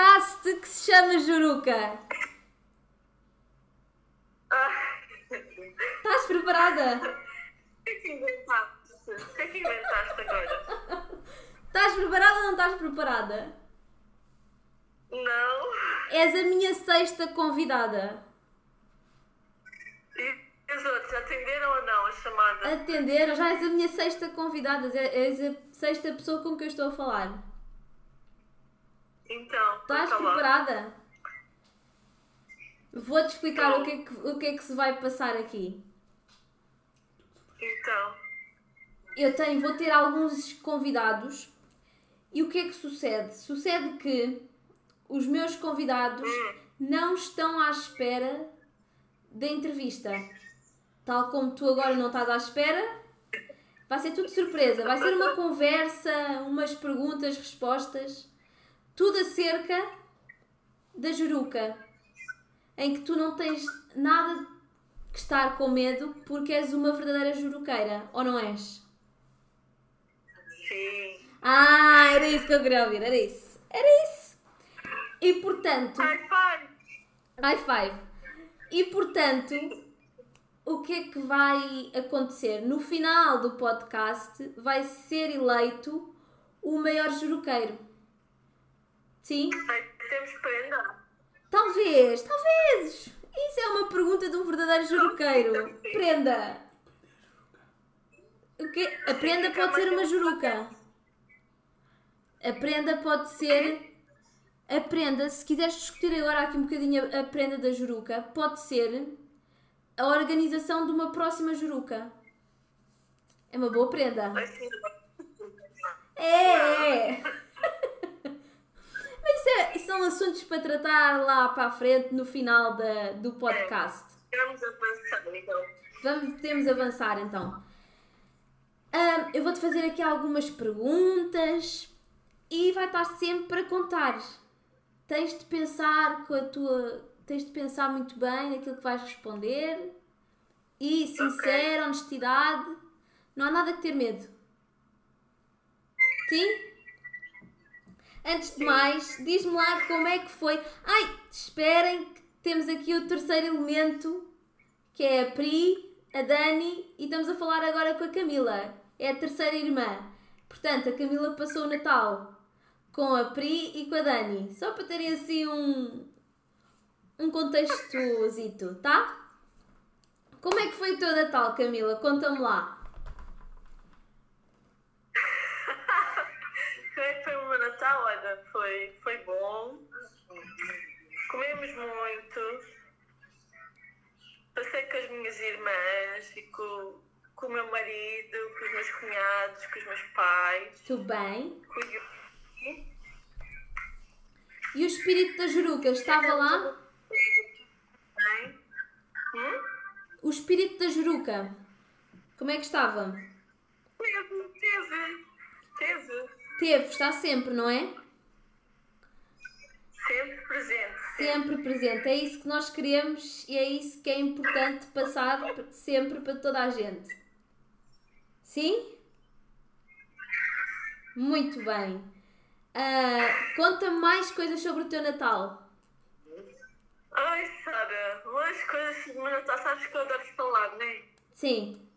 podcast que se chama Juruca. Estás preparada? o que é que inventaste? O que é que inventaste agora? Estás preparada ou não estás preparada? Não. És a minha sexta convidada. E os outros atenderam ou não a chamada? Atender, já és a minha sexta convidada, és a sexta pessoa com que eu estou a falar. Então, Estás preparada? Vou-te explicar o que, é que, o que é que se vai passar aqui. Então, Eu tenho, vou ter alguns convidados e o que é que sucede? Sucede que os meus convidados não estão à espera da entrevista. Tal como tu agora não estás à espera, vai ser tudo surpresa. Vai ser uma conversa, umas perguntas, respostas, tudo acerca da juruca, em que tu não tens nada que estar com medo porque és uma verdadeira juruqueira, ou não és? sim. Ah, era isso que eu queria ouvir, era isso. Era isso. E portanto, High five. high five. E portanto, o que é que vai acontecer? No final do podcast vai ser eleito o maior juruqueiro. Sim? Temos prenda. Talvez, talvez. Isso é uma pergunta de um verdadeiro juruqueiro. Prenda. O quê? A prenda pode ser uma juruca. A prenda pode ser. A prenda, se quiseres discutir agora aqui um bocadinho a- prenda da juruca, pode ser a organização de uma próxima juruca. É uma boa prenda. Assim, É, é. Mas isso, é, isso são assuntos para tratar lá para a frente no final da, do podcast. vamos avançar, então. Vamos, podemos avançar então. Ahm, eu vou-te fazer aqui algumas perguntas e vai estar sempre para contar. Tens de pensar com a tua. Tens de pensar muito bem naquilo que vais responder. E sincera, honestidade. Não há nada que ter medo. Sim? Antes de mais, diz-me lá como é que foi. Ai, esperem que temos aqui o terceiro elemento que é a Pri, a Dani e estamos a falar agora com a Camila. É a terceira irmã. Portanto, a Camila passou o Natal com a Pri e com a Dani. Só para terem assim um, um contextozito, tá? Como é que foi o teu Natal, Camila? Conta-me lá. Como é que Natal? Olha, foi, foi bom. Comemos muito. Passei com as minhas irmãs e com, com o meu marido, com os meus cunhados, com os meus pais, Tudo bem? com o. E o espírito da Juruca estava lá? Bem. Hum? O espírito da Juruca, como é que estava? Teve, teve, teve. Está sempre, não é? Sempre presente. Sempre presente. É isso que nós queremos e é isso que é importante passar sempre para toda a gente. Sim? Muito bem. Ah, Conta-me mais coisas sobre o teu Natal. Ai, Sara, umas coisas do meu Natal, sabes que eu adoro falar, não é? Sim,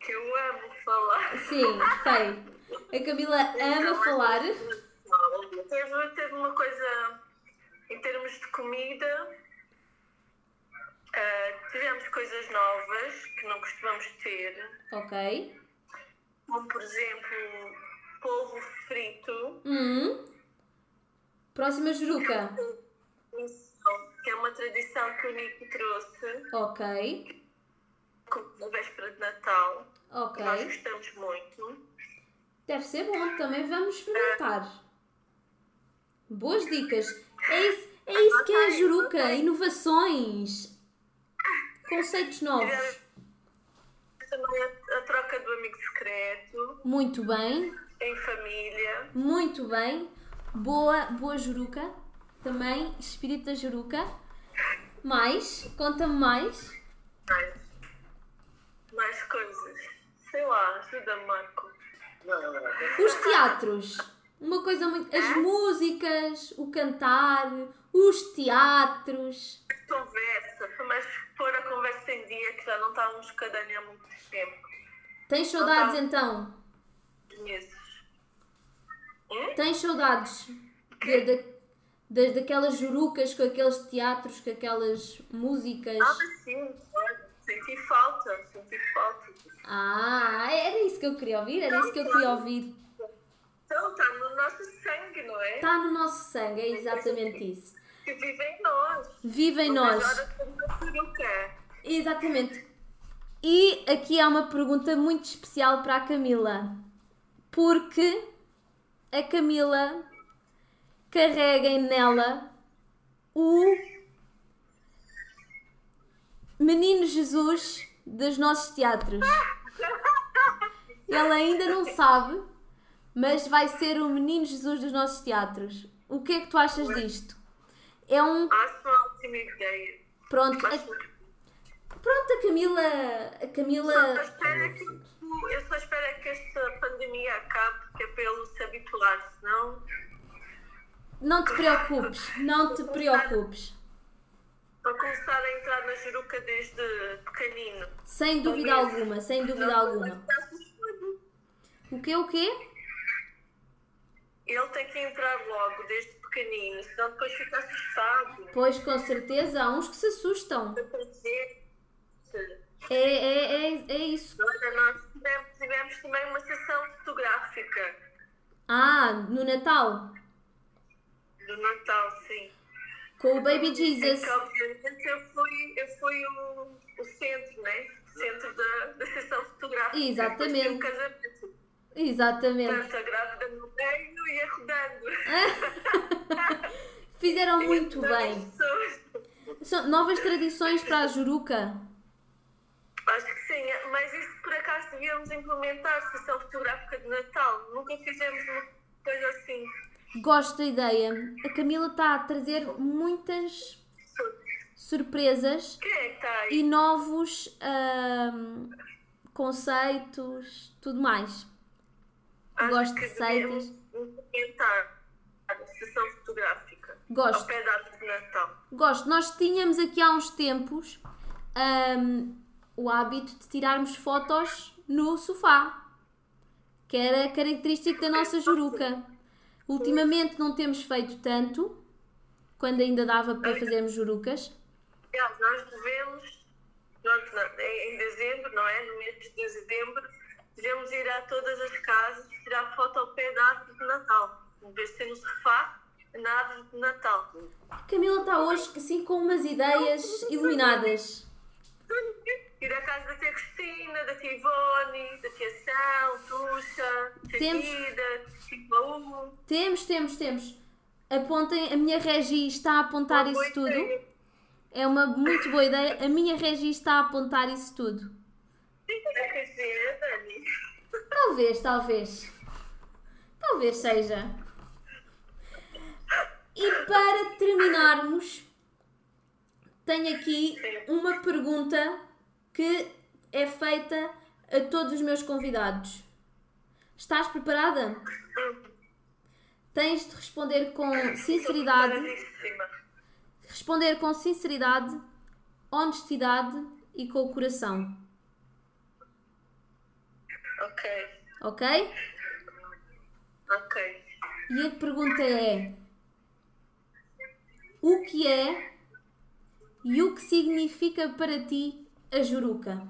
Que eu amo falar. sim, sei. A Camila ama falar. Teve, teve uma coisa em termos de comida. ah, tivemos coisas novas que não costumamos ter, Ok. como por exemplo polvo frito, Hum. Próxima Juruca. que é uma tradição que o Nico trouxe Ok. Na véspera de Natal. Ok. Nós gostamos muito. Deve ser bom, também vamos experimentar. Boas dicas. É isso, é isso que é a Juruca. Inovações. Conceitos novos. Também a, a troca do amigo secreto, Muito bem, em família. muito bem. Boa, boa Juruca. Também, espírito da Juruca. Mais, conta-me mais. Mais, mais coisas. Sei lá, ajuda-me, Marco. Os teatros. Uma coisa muito. As músicas, o cantar, os teatros. Conversa, mas pôr a conversa em dia que já não estávamos cada dia há muito tempo. Tens saudades tá. então? Meses. Tens saudades de, de, de- daquelas jurucas com aqueles teatros, com aquelas músicas? Ah, sim, claro. Senti falta, senti falta. Ah, era isso que eu queria ouvir, era isso que eu queria ouvir. Então, está no nosso sangue, não é? Está no nosso sangue, é exatamente isso. Que vive em nós. Vive em nós. Exatamente. E aqui há uma pergunta muito especial para a Camila. Porque a Camila carrega nela o Menino Jesus dos nossos teatros. Ela ainda não sabe, mas vai ser o Menino Jesus dos nossos teatros. O que é que tu achas disto? É um. Acho uma ótima ideia. Pronto, a- Pronto, a Camila. A Camila. que, eu só espero que esta pandemia acabe, que é para ele se habituar, senão Não te preocupes, não te preocupes. Para começar a entrar na juruca desde pequenino. Sem dúvida alguma, sem dúvida Não, alguma. O quê, o quê? Ele tem que entrar logo, desde pequenino, senão depois fica assustado. Pois com certeza há uns que se assustam. Olha, É, é, é, é isso. nós tivemos, tivemos também uma sessão fotográfica Ah, no Natal, do Natal, sim. Com o Baby Jesus. que, obviamente, eu fui, eu fui o, o centro, né? O centro da, da sessão fotográfica. Exatamente. Um casamento. Exatamente. Portanto, a grávida no meio ia rodando. Fizeram muito bem. São novas tradições para a Juruca. Acho que sim, mas isso por acaso devíamos implementar sessão fotográfica de Natal. Nunca fizemos uma coisa assim. Gosto da ideia. A Camila está a trazer muitas surpresas é aí? e novos conceitos, tudo mais. Acho gosto de receitas. sessão fotográfica. Gosto. Ao pé da árvore de Natal. Gosto. Nós tínhamos aqui há uns tempos o hábito de tirarmos fotos no sofá, que era característico da nossa juruca. Ultimamente não temos feito tanto, quando ainda dava para fazermos jurucas. Aliás, nós devemos, na- em em dezembro, não é? No mês de dezembro, devemos ir a todas as casas tirar foto ao pé da árvore de Natal. Em vez de ser no sofá, na árvore de Natal. A Camila está hoje assim com umas ideias iluminadas. Ir à casa da tia Cristina, da tia Ivone, da tia São, Tuxa, tia Temos. Guida, Temos, temos, temos. Apontem, a minha Regi está a apontar Uma isso tudo. ideia. É uma muito boa ideia. A minha Regi está a apontar isso tudo. Talvez, talvez. Talvez seja. E para terminarmos, tenho aqui uma pergunta que é feita a todos os meus convidados. Estás preparada? Tens de responder com sinceridade, responder com sinceridade, honestidade e com o coração, Ok, ok? ok. E a pergunta é: o que é e o que significa para ti a juruca?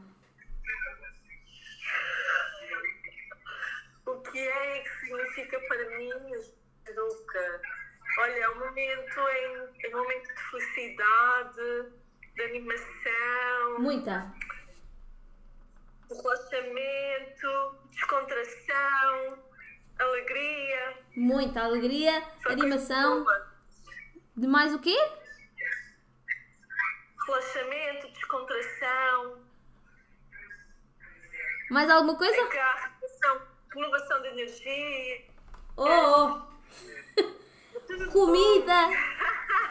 O que é e que significa para mim a Juruca? Momento, em, momento de felicidade, de animação, Muita. relaxamento, descontração, alegria. Muita alegria, Só animação. De mais o quê? Relaxamento, descontração, Mais alguma coisa? renovação, renovação de energia. Oh, oh. Comida!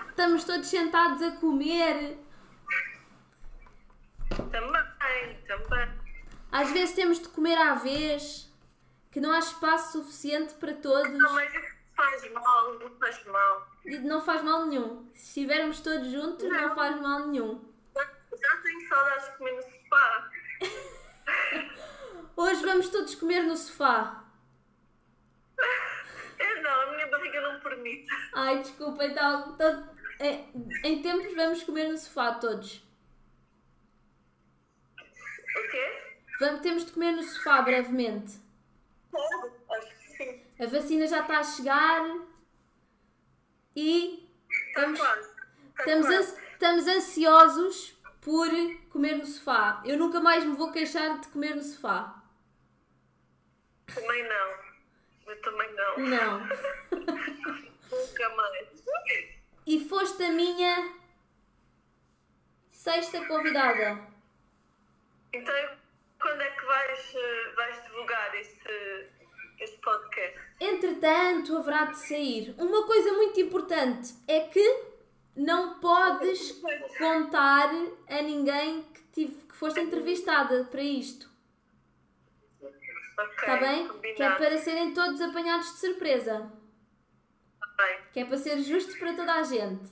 Estamos todos sentados a comer. Também, também. Às vezes temos de comer à vez. que não há espaço suficiente para todos Não, mas isso faz mal, não faz mal. não faz mal nenhum. Se estivermos todos juntos, não Não. faz mal nenhum. Já tenho saudades de comer no sofá. Hoje vamos todos comer no sofá. É não, a minha Ai, desculpa, então. então, é, em tempos vamos comer no sofá todos. O quê? Vamos, temos de comer no sofá brevemente. A vacina já está a chegar e estamos, ans- estamos ansiosos por comer no sofá. Eu nunca mais me vou queixar de comer no sofá. Também não. Eu também não. Não. Nunca mais. E foste a minha sexta convidada. Então, quando é que vais, eh, vais divulgar este, este podcast? Entretanto, haverá de sair. Uma coisa muito importante é que não podes contar a ninguém que, tive, que foste entrevistada para isto. Está bem? Que é combinado. para serem todos apanhados de surpresa. Tá bem. Que é para ser justo para toda a gente.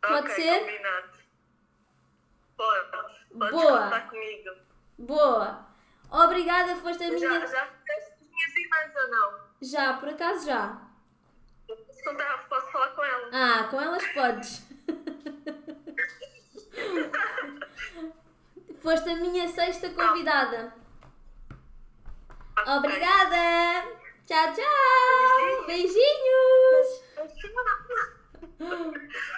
Pode Ok, ser? combinado. Pode. Pode Boa. contar comigo. Boa! Obrigada, foste a Já, minha. já fizeste as minhas irmãs ou não? Já, por acaso já. Posso, contar, posso falar com ela? Ah, com elas podes. Foste a minha sexta convidada. Ok. Obrigada! Tchau, tchau! Beijinhos! Beijinhos.